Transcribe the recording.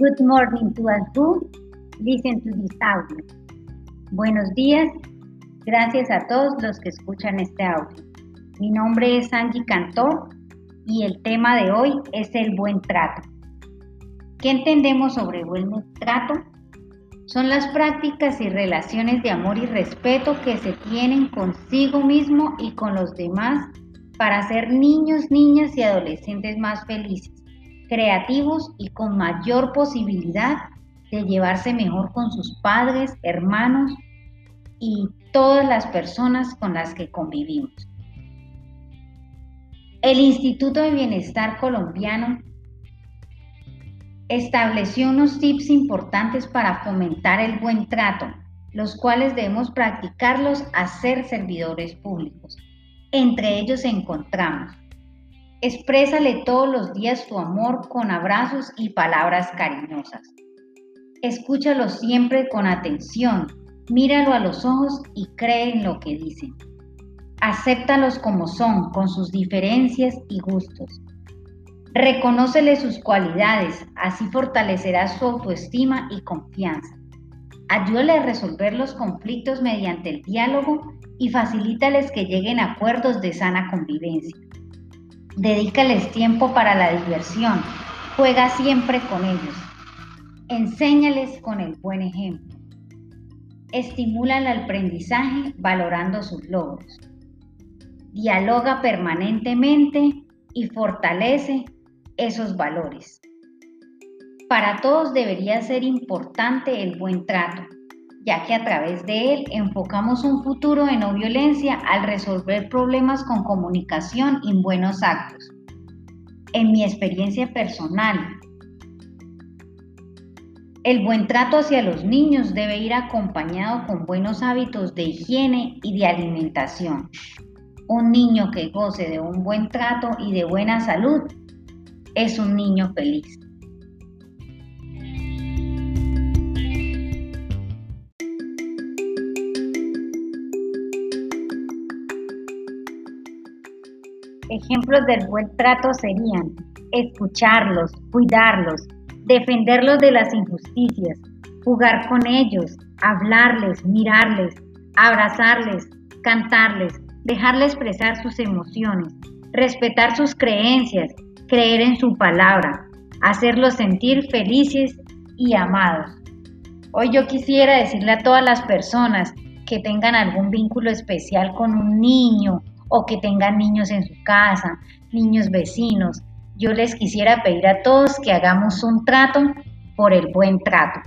Good morning to us who listen to this audio. Buenos días, gracias a todos los que escuchan este audio. Mi nombre es Angie Cantor y el tema de hoy es el buen trato. ¿Qué entendemos sobre buen trato? Son las prácticas y relaciones de amor y respeto que se tienen consigo mismo y con los demás para ser niños, niñas y adolescentes más felices, creativos y con mayor posibilidad de llevarse mejor con sus padres, hermanos y todas las personas con las que convivimos. El Instituto de Bienestar Colombiano estableció unos tips importantes para fomentar el buen trato, los cuales debemos practicarlos a ser servidores públicos. Entre ellos encontramos, exprésale todos los días tu amor con abrazos y palabras cariñosas. Escúchalo siempre con atención, míralo a los ojos y cree en lo que dicen. Acéptalos como son, con sus diferencias y gustos. Reconócele sus cualidades, así fortalecerá su autoestima y confianza. Ayúdale a resolver los conflictos mediante el diálogo y facilítales que lleguen a acuerdos de sana convivencia. Dedícales tiempo para la diversión, juega siempre con ellos. Enséñales con el buen ejemplo. Estimula el aprendizaje valorando sus logros. Dialoga permanentemente y fortalece esos valores. Para todos debería ser importante el buen trato, ya que a través de él enfocamos un futuro de no violencia al resolver problemas con comunicación y buenos actos. En mi experiencia personal, el buen trato hacia los niños debe ir acompañado con buenos hábitos de higiene y de alimentación. Un niño que goce de un buen trato y de buena salud es un niño feliz. Ejemplos del buen trato serían escucharlos, cuidarlos, defenderlos de las injusticias, jugar con ellos, hablarles, mirarles, abrazarles, cantarles, dejarles expresar sus emociones, respetar sus creencias, creer en su palabra, hacerlos sentir felices y amados. Hoy yo quisiera decirle a todas las personas que tengan algún vínculo especial con un niño o que tengan niños en su casa, niños vecinos, yo les quisiera pedir a todos que hagamos un trato por el buen trato.